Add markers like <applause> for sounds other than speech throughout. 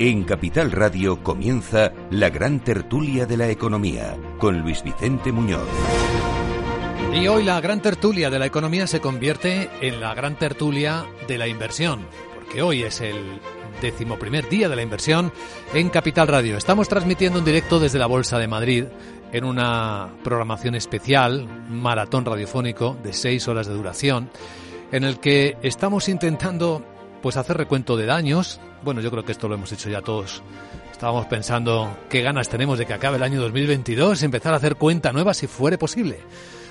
En Capital Radio comienza la gran tertulia de la economía con Luis Vicente Muñoz. Y hoy la gran tertulia de la economía se convierte en la gran tertulia de la inversión, porque hoy es el decimoprimer día de la inversión en Capital Radio. Estamos transmitiendo en directo desde la Bolsa de Madrid en una programación especial, maratón radiofónico de seis horas de duración, en el que estamos intentando pues hacer recuento de daños. Bueno, yo creo que esto lo hemos hecho ya todos. Estábamos pensando qué ganas tenemos de que acabe el año 2022 y empezar a hacer cuenta nueva si fuere posible.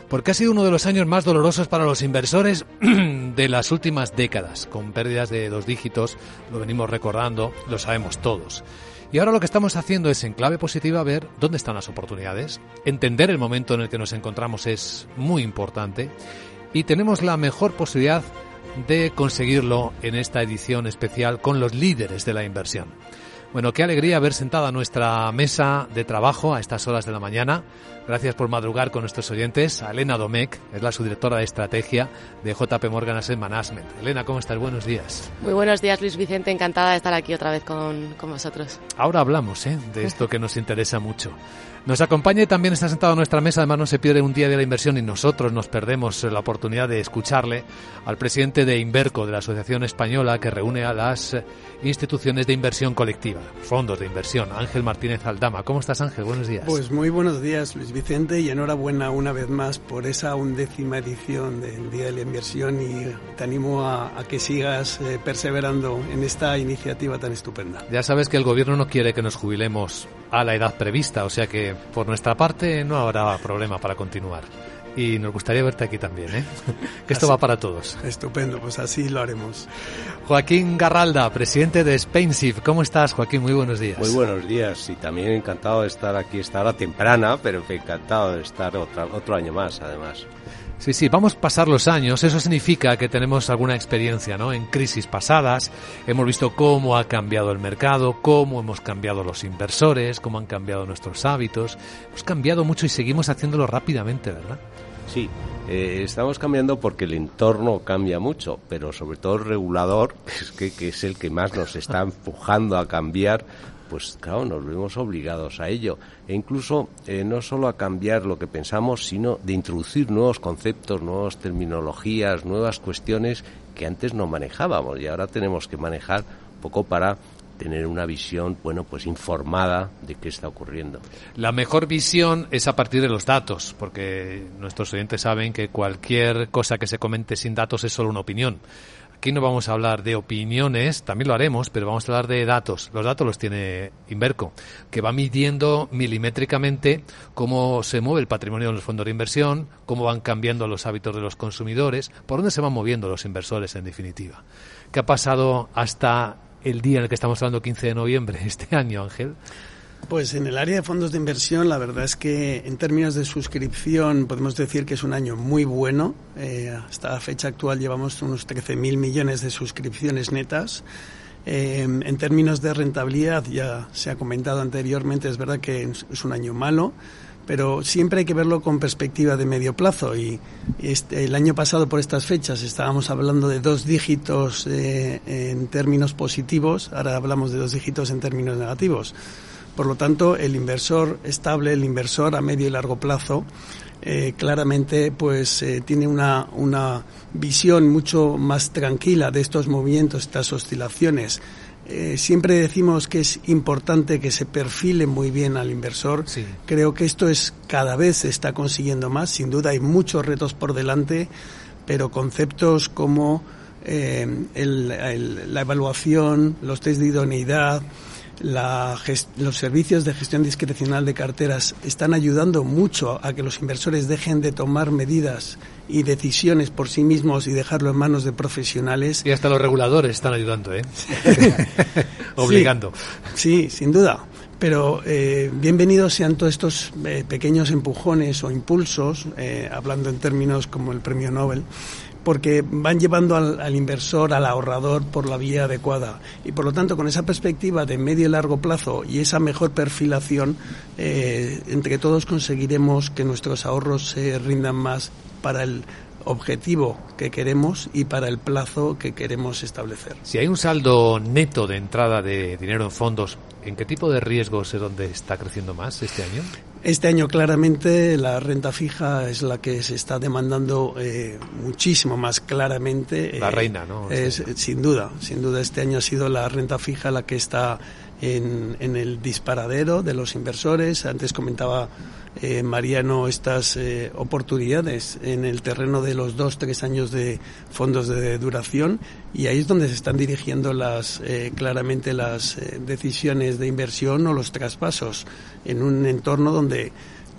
Porque ha sido uno de los años más dolorosos para los inversores <clears throat> de las últimas décadas, con pérdidas de dos dígitos, lo venimos recordando, lo sabemos todos. Y ahora lo que estamos haciendo es, en clave positiva, ver dónde están las oportunidades. Entender el momento en el que nos encontramos es muy importante. Y tenemos la mejor posibilidad conseguirlo en esta edición especial con los líderes de la inversión. Bueno, qué alegría ver sentada nuestra mesa de trabajo a estas horas de la mañana. Gracias por madrugar con nuestros oyentes. A Elena Domecq, es la subdirectora de estrategia de JP Morgan Asset Management. Elena, ¿cómo estás? Buenos días. Muy buenos días, Luis Vicente. Encantada de estar aquí otra vez con, con vosotros. Ahora hablamos ¿eh? de esto que nos interesa mucho. Nos acompaña y también está sentado a nuestra mesa, además no se pierde un día de la inversión y nosotros nos perdemos la oportunidad de escucharle al presidente de Inverco, de la Asociación Española que reúne a las instituciones de inversión colectiva, fondos de inversión. Ángel Martínez Aldama. ¿Cómo estás Ángel? Buenos días. Pues muy buenos días Luis Vicente y enhorabuena una vez más por esa undécima edición del Día de la Inversión y te animo a, que sigas eh, perseverando en esta iniciativa tan estupenda. Ya sabes que el gobierno no quiere que nos jubilemos a la edad prevista, o sea que por nuestra parte no habrá problema para continuar. Y nos gustaría verte aquí también, ¿eh? <laughs> que esto Así- va para todos. Estupendo, pues así lo haremos. Joaquín Garralda, presidente de Spainsif. ¿Cómo estás, Joaquín? Muy buenos días. Muy buenos días y también encantado de estar aquí esta hora temprana, pero encantado de estar otra, otro año más, además. Sí, sí, vamos a pasar los años. Eso significa que tenemos alguna experiencia, ¿no? En crisis pasadas hemos visto cómo ha cambiado el mercado, cómo hemos cambiado los inversores, cómo han cambiado nuestros hábitos. Hemos cambiado mucho y seguimos haciéndolo rápidamente, ¿verdad? Sí, eh, estamos cambiando porque el entorno cambia mucho, pero sobre todo el regulador, que <laughs> es, que, que es el que más nos está empujando a cambiar, pues claro, nos vemos obligados a ello. E incluso eh, no solo a cambiar lo que pensamos, sino de introducir nuevos conceptos, nuevas terminologías, nuevas cuestiones que antes no manejábamos y ahora tenemos que manejar poco para tener una visión, bueno, pues informada de qué está ocurriendo. La mejor visión es a partir de los datos, porque nuestros oyentes saben que cualquier cosa que se comente sin datos es solo una opinión. Aquí no vamos a hablar de opiniones, también lo haremos, pero vamos a hablar de datos. Los datos los tiene Inverco, que va midiendo milimétricamente cómo se mueve el patrimonio de los fondos de inversión, cómo van cambiando los hábitos de los consumidores, por dónde se van moviendo los inversores en definitiva. ¿Qué ha pasado hasta el día en el que estamos hablando, 15 de noviembre, este <laughs> año, Ángel? Pues en el área de fondos de inversión, la verdad es que en términos de suscripción podemos decir que es un año muy bueno. Eh, hasta la fecha actual llevamos unos 13.000 millones de suscripciones netas. Eh, en términos de rentabilidad, ya se ha comentado anteriormente, es verdad que es un año malo, pero siempre hay que verlo con perspectiva de medio plazo. Y este, el año pasado, por estas fechas, estábamos hablando de dos dígitos eh, en términos positivos, ahora hablamos de dos dígitos en términos negativos. Por lo tanto, el inversor estable, el inversor a medio y largo plazo, eh, claramente pues eh, tiene una, una visión mucho más tranquila de estos movimientos, estas oscilaciones. Eh, siempre decimos que es importante que se perfile muy bien al inversor. Sí. Creo que esto es cada vez se está consiguiendo más. Sin duda hay muchos retos por delante, pero conceptos como eh, el- el- la evaluación, los test de idoneidad, la los servicios de gestión discrecional de carteras están ayudando mucho a que los inversores dejen de tomar medidas y decisiones por sí mismos y dejarlo en manos de profesionales. Y hasta los reguladores están ayudando, ¿eh? <laughs> Obligando. Sí, sin duda. Pero eh, bienvenidos sean todos estos eh, pequeños empujones o impulsos, eh, hablando en términos como el premio Nobel, porque van llevando al, al, inversor, al ahorrador, por la vía adecuada. Y por lo tanto, con esa perspectiva de medio y largo plazo y esa mejor perfilación, eh, entre todos conseguiremos que nuestros ahorros se rindan más para el objetivo que queremos y para el plazo que queremos establecer. Si hay un saldo neto de entrada de dinero en fondos, ¿en qué tipo de riesgos es donde está creciendo más este año? Este año claramente la renta fija es la que se está demandando eh, muchísimo más claramente. La reina, ¿no? Es, sin duda, sin duda este año ha sido la renta fija la que está en, en el disparadero de los inversores. Antes comentaba eh, Mariano estas eh, oportunidades en el terreno de los dos, tres años de fondos de duración y ahí es donde se están dirigiendo las, eh, claramente las decisiones de inversión o los traspasos en un entorno donde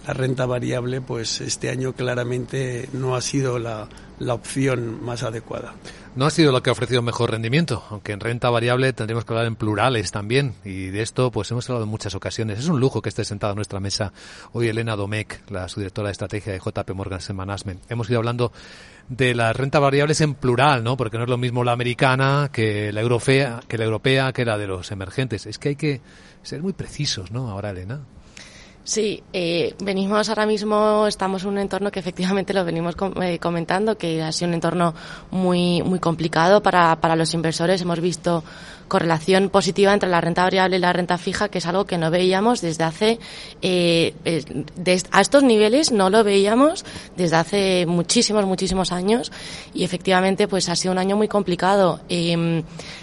la renta variable pues este año claramente no ha sido la, la opción más adecuada. No ha sido lo que ha ofrecido mejor rendimiento, aunque en renta variable tendremos que hablar en plurales también, y de esto pues hemos hablado en muchas ocasiones. Es un lujo que esté sentada a nuestra mesa hoy Elena Domecq, la subdirectora de estrategia de JP Morgan Management. Hemos ido hablando de las rentas variables en plural, ¿no? Porque no es lo mismo la americana que la europea, que la europea, que la de los emergentes. Es que hay que ser muy precisos, ¿no? Ahora, Elena. Sí, eh, venimos ahora mismo, estamos en un entorno que efectivamente lo venimos eh, comentando, que ha sido un entorno muy, muy complicado para, para los inversores. Hemos visto correlación positiva entre la renta variable y la renta fija, que es algo que no veíamos desde hace, eh, a estos niveles no lo veíamos desde hace muchísimos, muchísimos años y efectivamente pues ha sido un año muy complicado. Em,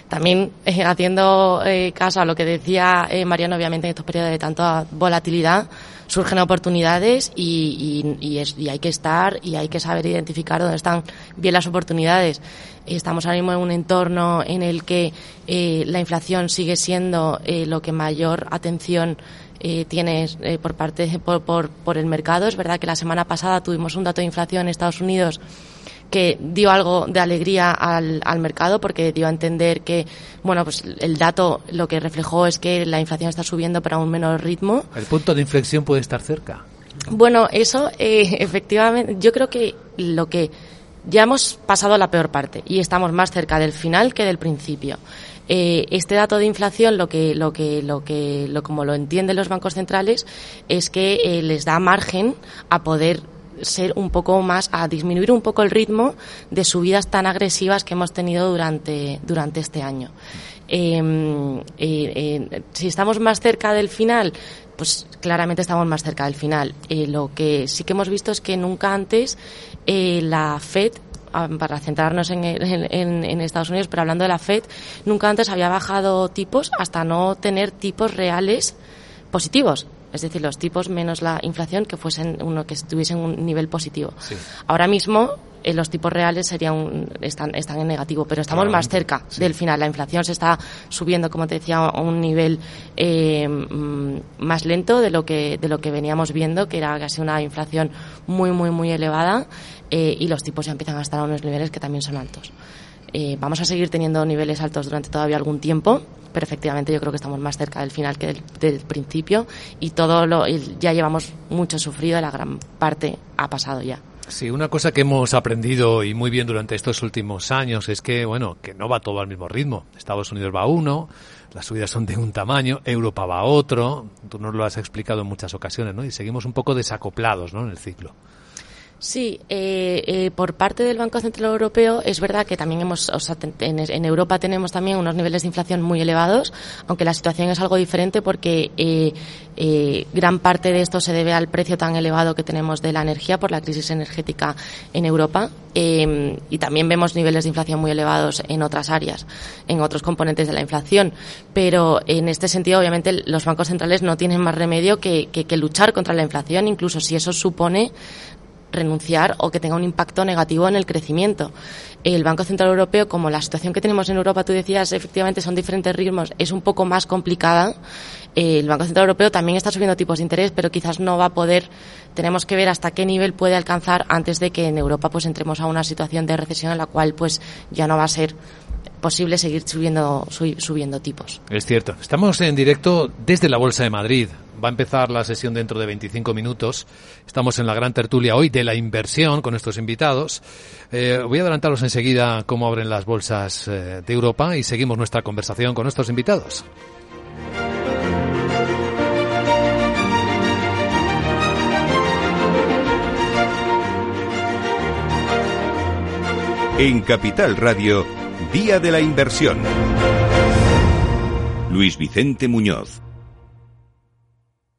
también eh, haciendo eh, caso a lo que decía Mariano, obviamente en estos periodos de tanta volatilidad, surgen oportunidades y, y, hay que estar y hay que saber identificar dónde están bien las oportunidades. Estamos ahora mismo en un entorno en el que eh, la inflación sigue siendo eh, lo que mayor atención eh, tiene por parte por, por, por el mercado. Es verdad que la semana pasada tuvimos un dato de inflación en Estados Unidos que dio algo de alegría al, al, mercado porque dio a entender que, bueno, pues el dato lo que reflejó es que la inflación está subiendo pero a un menor ritmo. El punto de inflexión puede estar cerca. Bueno, eso eh, <laughs> efectivamente, yo creo que lo que ya hemos pasado la peor parte y estamos más cerca del final que del principio. Eh, este dato de inflación, lo que, lo que, lo que, lo como lo entienden los bancos centrales, es que eh, les da margen a poder ser un poco más, a disminuir un poco el ritmo de subidas tan agresivas que hemos tenido durante, durante este año. Em, eh, eh, si estamos más cerca del final, pues claramente estamos más cerca del final. Eh, lo que sí que hemos visto es que nunca antes la Fed ah, para centrarnos en, en, Estados Unidos, pero hablando de la Fed, nunca antes había bajado tipos hasta no tener tipos reales positivos es decir, los tipos menos la inflación que fuesen uno que estuviesen un nivel positivo. Ahora mismo eh, los tipos reales serían están, están en negativo, pero estamos más cerca del final. La inflación se está subiendo, como te decía, a un nivel eh, mm, más lento de lo que de lo que veníamos viendo, que era casi una inflación muy muy muy elevada eh, y los tipos ya empiezan a estar a unos niveles que también son altos. Vamos a seguir teniendo niveles altos durante todavía algún tiempo, pero efectivamente yo creo que estamos más cerca del final que del, principio y todo lo ya llevamos mucho sufrido, la gran parte ha pasado ya. Sí, una cosa que hemos aprendido y muy bien durante estos últimos años es que, bueno, que no va todo al mismo ritmo. Estados Unidos va uno, las subidas son de un tamaño, Europa va otro, tú nos lo has explicado en muchas ocasiones, ¿no? Y seguimos un poco desacoplados, ¿no? En el ciclo. Sí, eh, eh, por parte del Banco Central Europeo es verdad que también hemos, en, Europa tenemos también unos niveles de inflación muy elevados, aunque la situación es algo diferente porque eh, gran parte de esto se debe al precio tan elevado que tenemos de la energía por la crisis energética en Europa y también vemos niveles de inflación muy elevados en otras áreas, en otros componentes de la inflación. Pero en este sentido, obviamente, los bancos centrales no tienen más remedio que luchar contra la inflación, incluso si eso supone renunciar o que tenga un impacto negativo en el crecimiento. El Banco Central Europeo, como la situación que tenemos en Europa, tú decías, efectivamente son diferentes ritmos, es un poco más complicada. El Banco Central Europeo también está subiendo tipos de interés, pero quizás no va a poder, tenemos que ver hasta qué nivel puede alcanzar antes de que en Europa pues entremos a una situación de recesión en la cual pues ya no va a ser posible seguir subiendo, subiendo tipos. Es cierto. Estamos en directo desde la Bolsa de Madrid. Va a empezar la sesión dentro de 25 minutos. Estamos en la gran tertulia hoy de la inversión con nuestros invitados. Eh, voy a adelantaros enseguida cómo abren las bolsas eh, de Europa y seguimos nuestra conversación con nuestros invitados. En Capital Radio, Día de la Inversión. Luis Vicente Muñoz.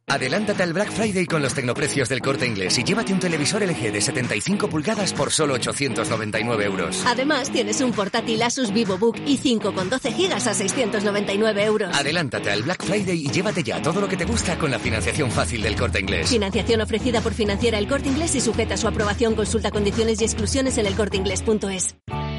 Adelántate al Black Friday con los tecnoprecios del corte inglés y llévate un televisor LG de 75 pulgadas por solo 899 euros. Además, tienes un portátil Asus VivoBook i5 con 12 GB a 699 euros. Adelántate al Black Friday y llévate ya todo lo que te gusta con la financiación fácil del corte inglés. Financiación ofrecida por financiera el corte inglés y sujeta a su aprobación. Consulta condiciones y exclusiones en elcorteinglés.es.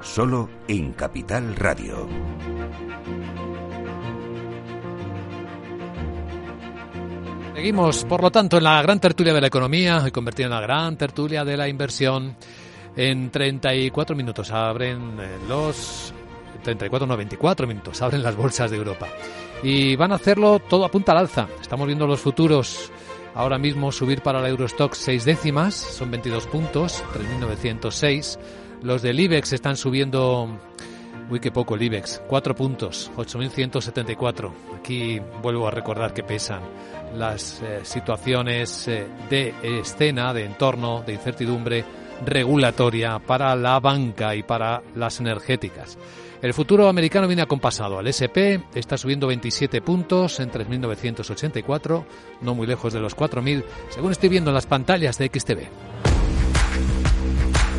solo en Capital Radio. Seguimos, por lo tanto, en la gran tertulia de la economía y convertida en la gran tertulia de la inversión. En 34 minutos abren eh, los 34, no, 24 minutos abren las bolsas de Europa. Y van a hacerlo todo a punta al alza. Estamos viendo los futuros ahora mismo subir para la Eurostock seis décimas, son 22 puntos, 3.906. Los del IBEX están subiendo, uy, qué poco el IBEX, 4 puntos, 8.174. Aquí vuelvo a recordar que pesan las eh, situaciones eh, de escena, de entorno, de incertidumbre regulatoria para la banca y para las energéticas. El futuro americano viene acompasado. Al SP está subiendo 27 puntos en 3.984, no muy lejos de los 4.000, según estoy viendo en las pantallas de XTV.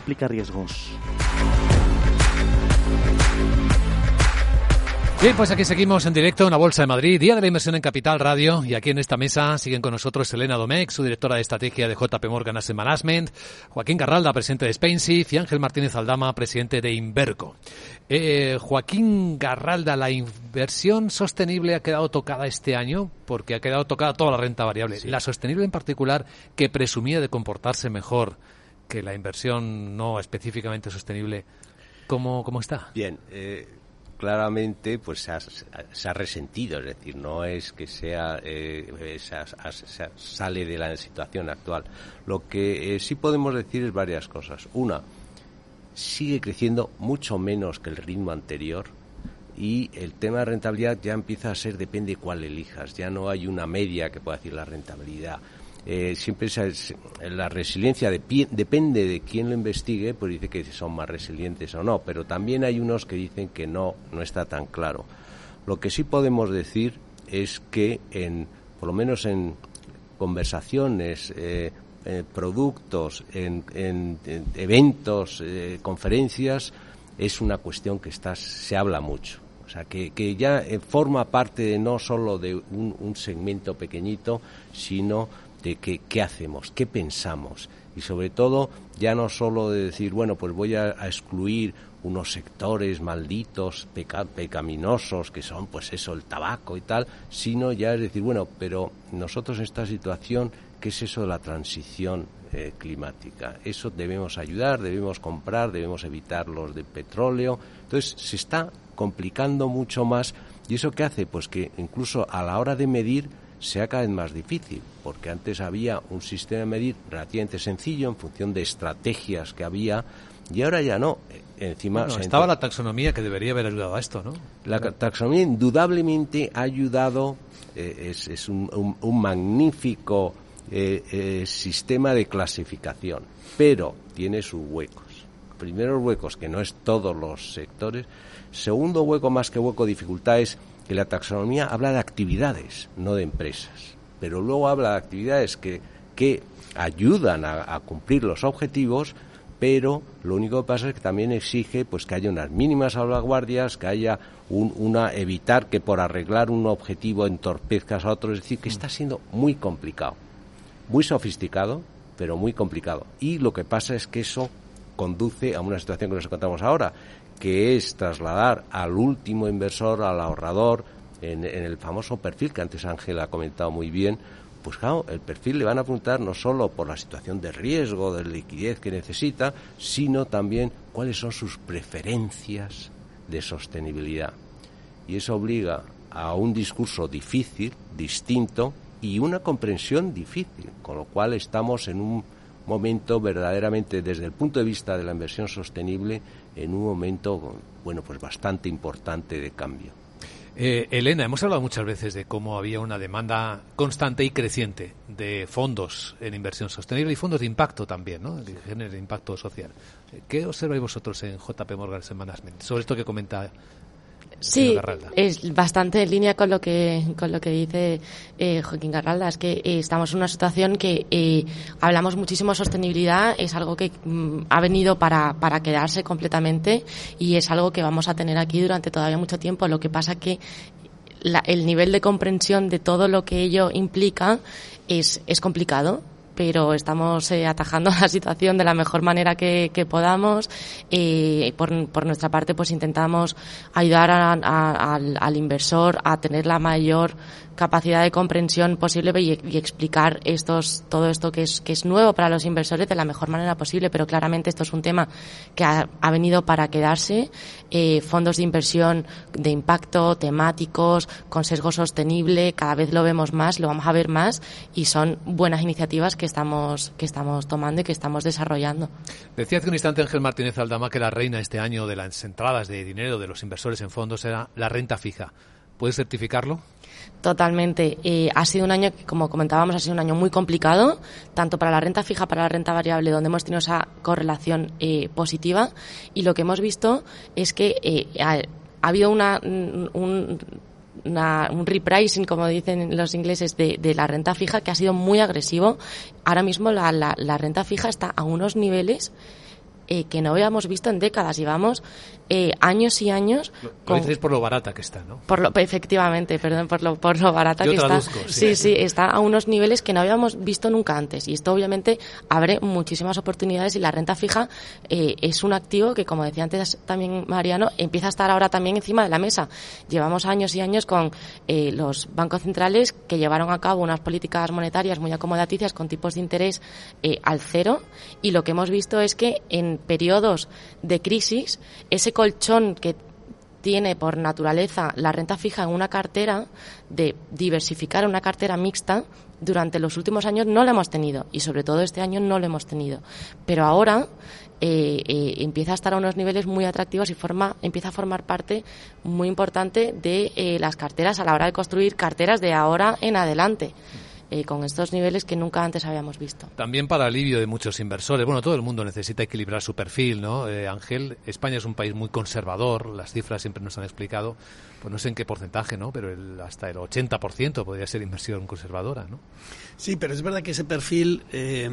implica riesgos. Bien, pues aquí seguimos en directo en la Bolsa de Madrid, Día de la Inversión en Capital Radio, y aquí en esta mesa siguen con nosotros Elena Domecq, su directora de estrategia de JP Morgan Asset Management, Joaquín Garralda, presidente de Spainsif, y Ángel Martínez Aldama, presidente de Inverco. Eh, Joaquín Garralda, la inversión sostenible ha quedado tocada este año porque ha quedado tocada toda la renta variable. La sostenible en particular, que presumía de comportarse mejor que la inversión no específicamente sostenible, ¿cómo, cómo está? Bien, eh, claramente pues se ha, se ha, resentido, es decir, no es que sea eh, se, se, sale de la situación actual. Lo que eh, sí podemos decir es varias cosas. Una, sigue creciendo mucho menos que el ritmo anterior y el tema de rentabilidad ya empieza a ser depende cuál elijas. Ya no hay una media que pueda decir la rentabilidad eh, siempre la resiliencia depende de quién lo investigue, pues dice que son más resilientes o no, pero también hay unos que dicen que no, no está tan claro. Lo que sí podemos decir es que en, por lo menos en conversaciones, eh, productos, en, eventos, eh, conferencias, es una cuestión que está, se habla mucho. O sea, que, que ya eh, forma parte no solo de un segmento pequeñito, sino de qué hacemos, qué pensamos y sobre todo ya no solo de decir, bueno, pues voy a, excluir unos sectores malditos, pecaminosos, que son pues eso, el tabaco y tal, sino ya es decir, bueno, pero nosotros en esta situación, ¿qué es eso de la transición eh, climática? Eso debemos ayudar, debemos comprar, debemos evitar los de petróleo. Entonces se está complicando mucho más y eso qué hace? Pues que incluso a la hora de medir sea cada vez más difícil, porque antes había un sistema de medir relativamente sencillo en función de estrategias que había Y ahora ya no. Encima estaba la taxonomía que debería haber ayudado a esto, ¿no? La taxonomía indudablemente ha ayudado, eh, es, un, magnífico eh, eh, sistema de clasificación, pero tiene sus huecos. Primeros huecos, que no es todos los sectores. Segundo hueco, más que hueco, dificultad es que la taxonomía habla de actividades, no de empresas. Pero luego habla de actividades que, que ayudan a cumplir los objetivos, pero lo único que pasa es que también exige pues que haya unas mínimas salvaguardias, que haya una evitar que por arreglar un objetivo entorpezcas a otro, es decir, que está siendo muy complicado, muy sofisticado, pero muy complicado. Y lo que pasa es que eso conduce a una situación que nos encontramos ahora, que es trasladar al último inversor, al ahorrador, en, el famoso perfil que antes Ángel ha comentado muy bien, pues claro, el perfil le van a apuntar no solo por la situación de riesgo, de liquidez que necesita, sino también cuáles son sus preferencias de sostenibilidad. Y eso obliga a un discurso difícil, distinto y una comprensión difícil, con lo cual estamos en un momento verdaderamente desde el punto de vista de la inversión sostenible en un momento bueno, pues bastante importante de cambio. Eh, Elena, hemos hablado muchas veces de cómo había una demanda constante y creciente de fondos en inversión sostenible y fondos de impacto también, ¿no? Género de impacto social. ¿Qué observáis vosotros en JP Morgan Management sobre esto que comenta Sí, es bastante en línea con lo que con lo que dice eh, Joaquín Garralda. Es que eh, estamos en una situación que eh, hablamos muchísimo de sostenibilidad, es algo que mm, ha venido para, para quedarse completamente y es algo que vamos a tener aquí durante todavía mucho tiempo. Lo que pasa que el nivel de comprensión de todo lo que ello implica es, es complicado pero estamos eh, atajando <laughs> la situación de la mejor manera que, podamos. Eh, por, por, nuestra parte, pues intentamos ayudar al, al, inversor a tener la mayor capacidad de comprensión posible y, explicar estos, todo esto que es, que es nuevo para los inversores de la mejor manera posible. Pero claramente esto es un tema que ha, venido para quedarse. Eh, fondos de inversión de impacto, temáticos, con sesgo sostenible, cada vez lo vemos más, lo vamos a ver más y son buenas iniciativas que estamos, que estamos tomando y que estamos desarrollando. Decía hace un instante Ángel Martínez Aldama que la reina este año de las entradas de dinero de los inversores en fondos era la renta fija. ¿Puedes certificarlo? Totalmente. Eh, ha sido un año como comentábamos, ha sido un año muy complicado, tanto para la renta fija, para la renta variable, donde hemos tenido esa correlación eh, positiva. Y lo que hemos visto es que eh, ha, habido una, un, un repricing, como dicen los ingleses, de, de, la renta fija que ha sido muy agresivo. Ahora mismo la, la, la renta fija está a unos niveles eh, que no habíamos visto en décadas. Llevamos eh, años y años. Lo, dices por lo barata que está, ¿no? Por lo, efectivamente, perdón, por lo, por lo barata que está. Sí. sí, está a unos niveles que no habíamos visto nunca antes. Y esto obviamente abre muchísimas oportunidades y la renta fija eh, es un activo que, como decía antes también Mariano, empieza a estar ahora también encima de la mesa. Llevamos años y años con eh, los bancos centrales que llevaron a cabo unas políticas monetarias muy acomodaticias con tipos de interés eh, al cero y lo que hemos visto es que en periodos de crisis ese colchón que tiene por naturaleza la renta fija en una cartera, de diversificar una cartera mixta, durante los últimos años no lo hemos tenido y sobre todo este año no lo hemos tenido. Pero ahora eh, eh, empieza a estar a unos niveles muy atractivos y forma, empieza a formar parte muy importante de eh, las carteras a la hora de construir carteras de ahora en adelante. Eh, con estos niveles que nunca antes habíamos visto. También para alivio de muchos inversores. Bueno, todo el mundo necesita equilibrar su perfil, ¿no? Eh, Ángel, España es un país muy conservador, las cifras siempre nos han explicado, pues no sé en qué porcentaje, ¿no? Pero hasta el 80% podría ser inversión conservadora, ¿no? Sí, pero es verdad que ese perfil eh,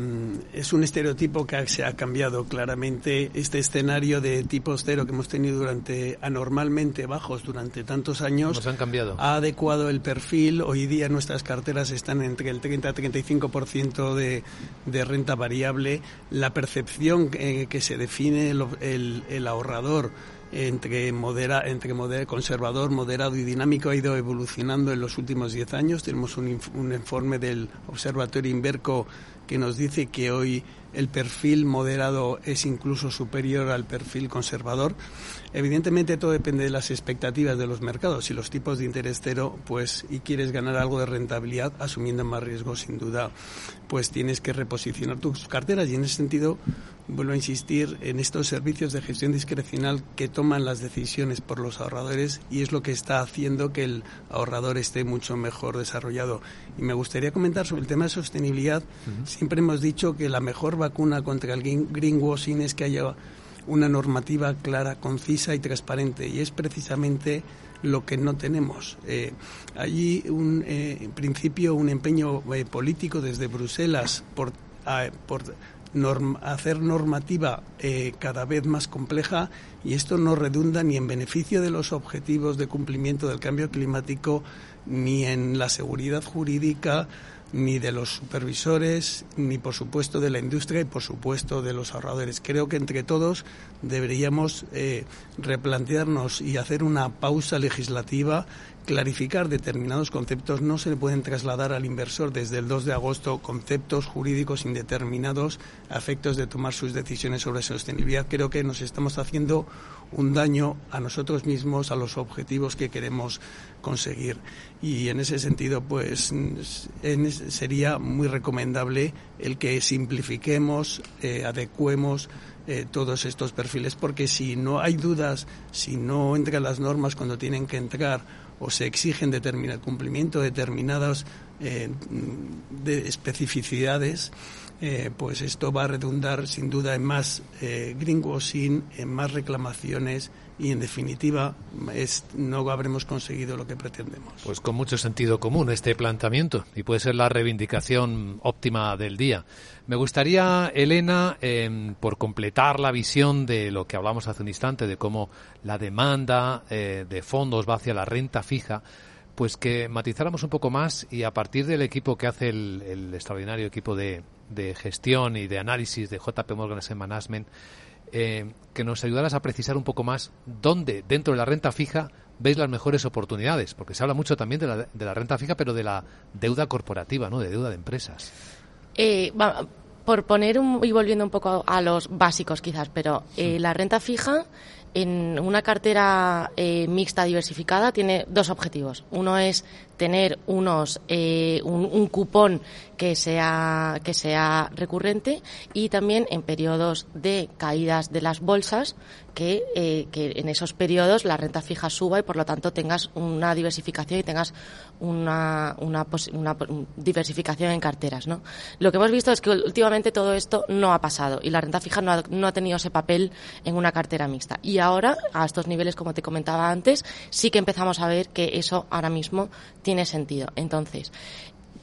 es un estereotipo que se ha cambiado claramente. Este escenario de tipos cero que hemos tenido durante anormalmente bajos durante tantos años han cambiado. ha adecuado el perfil. Hoy día nuestras carteras están entre el 30-35% de, de renta variable. La percepción eh, que se define el, ahorrador entre, modera, entre conservador, moderado y dinámico ha ido evolucionando en los últimos 10 años. Tenemos un, un informe del Observatorio Inverco que nos dice que hoy el perfil moderado es incluso superior al perfil conservador. Evidentemente todo depende de las expectativas de los mercados. Si los tipos de interés cero, pues, y quieres ganar algo de rentabilidad, asumiendo más riesgo, sin duda, pues tienes que reposicionar tus carteras y en ese sentido vuelvo a insistir en estos servicios de gestión discrecional que toman las decisiones por los ahorradores y es lo que está haciendo que el ahorrador esté mucho mejor desarrollado. Y me gustaría comentar sobre el tema de sostenibilidad. Siempre hemos dicho que la mejor vacuna contra el greenwashing es que haya una normativa clara, concisa y transparente. Y es precisamente lo que no tenemos. Eh, allí, un, eh, en principio, un empeño eh, político desde Bruselas por, por hacer normativa cada vez más compleja y esto no redunda ni en beneficio de los objetivos de cumplimiento del cambio climático ni en la seguridad jurídica ni de los supervisores, ni por supuesto de la industria y por supuesto de los ahorradores. Creo que entre todos deberíamos eh, replantearnos y hacer una pausa legislativa clarificar determinados conceptos. No se le pueden trasladar al inversor desde el 2 de agosto conceptos jurídicos indeterminados a efectos de tomar sus decisiones sobre sostenibilidad. Creo que nos estamos haciendo un daño a nosotros mismos, a los objetivos que queremos conseguir. Y en ese sentido, pues sería muy recomendable el que simplifiquemos, eh, adecuemos eh, todos estos perfiles, porque si no hay dudas, si no entran las normas cuando tienen que entrar o se exigen determinado cumplimiento de determinadas eh, de especificidades, eh, pues esto va a redundar sin duda en más eh, greenwashing, en más reclamaciones y en definitiva es, no habremos conseguido lo que pretendemos. Pues con mucho sentido común este planteamiento y puede ser la reivindicación óptima del día. Me gustaría, Elena, em, por completar la visión de lo que hablamos hace un instante, de cómo la demanda eh, de fondos va hacia la renta fija, pues que matizáramos un poco más y a partir del equipo que hace el, extraordinario equipo de, gestión y de análisis de JP Morgan Management, eh, que nos ayudaras a precisar un poco más dónde dentro de la renta fija veis las mejores oportunidades, porque se habla mucho también de la, de la renta fija, pero de la deuda corporativa, ¿no? De deuda de empresas. Eh, por poner un, y volviendo un poco a los básicos quizás, pero eh, la renta fija en una cartera eh, mixta diversificada tiene dos objetivos. Uno es tener unos eh, un, cupón que sea que sea recurrente y también en periodos de caídas de las bolsas que, eh, que en esos periodos la renta fija suba y por lo tanto tengas una diversificación y tengas una, una, una diversificación en carteras. ¿no? Lo que hemos visto es que últimamente todo esto no ha pasado y la renta fija no ha, no ha tenido ese papel en una cartera mixta. Y ahora, a estos niveles, como te comentaba antes, sí que empezamos a ver que eso ahora mismo tiene sentido. Entonces,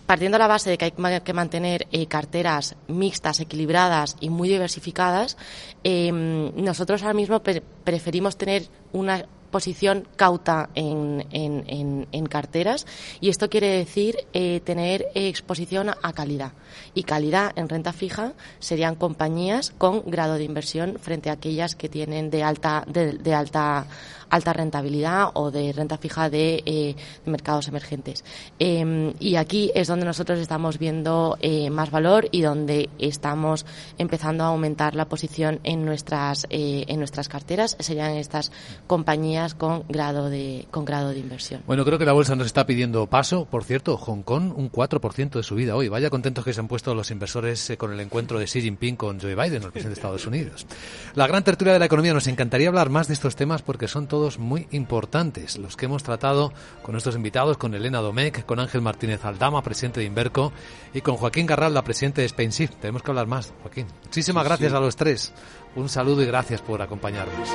partiendo de la base de que hay que mantener eh, carteras mixtas, equilibradas y muy diversificadas, em, nosotros ahora mismo preferimos tener una posición cauta en, en, carteras y esto quiere decir eh, tener exposición a calidad. Y calidad en renta fija serían compañías con grado de inversión frente a aquellas que tienen de alta, de alta alta rentabilidad o de renta fija de, eh, mercados emergentes. Em, y aquí es donde nosotros estamos viendo eh, más valor y donde estamos empezando a aumentar la posición en nuestras eh, en nuestras carteras. Serían estas compañías con grado de con grado de inversión. Bueno, creo que la bolsa nos está pidiendo paso. Por cierto, Hong Kong un 4% de subida hoy. Vaya contentos que se han puesto los inversores con el encuentro de Xi Jinping con Joe Biden, el presidente de Estados Unidos. La gran tertulia de la economía nos encantaría hablar más de estos temas porque son todos muy importantes, los que hemos tratado con nuestros invitados, con Elena Domecq, con Ángel Martínez Aldama, presidente de Inverco, y con Joaquín Garral, la presidente de SpainShift. Tenemos que hablar más, Joaquín. Muchísimas gracias a los tres. Un saludo y gracias por acompañarnos.